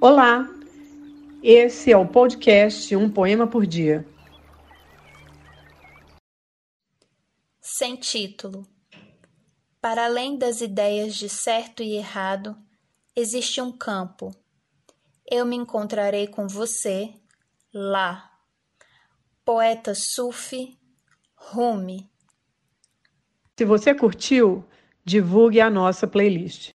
Olá, esse é o podcast Um Poema por Dia. Sem título. Para além das ideias de certo e errado, existe um campo. Eu me encontrarei com você lá. Poeta Sufi Rumi. Se você curtiu, divulgue a nossa playlist.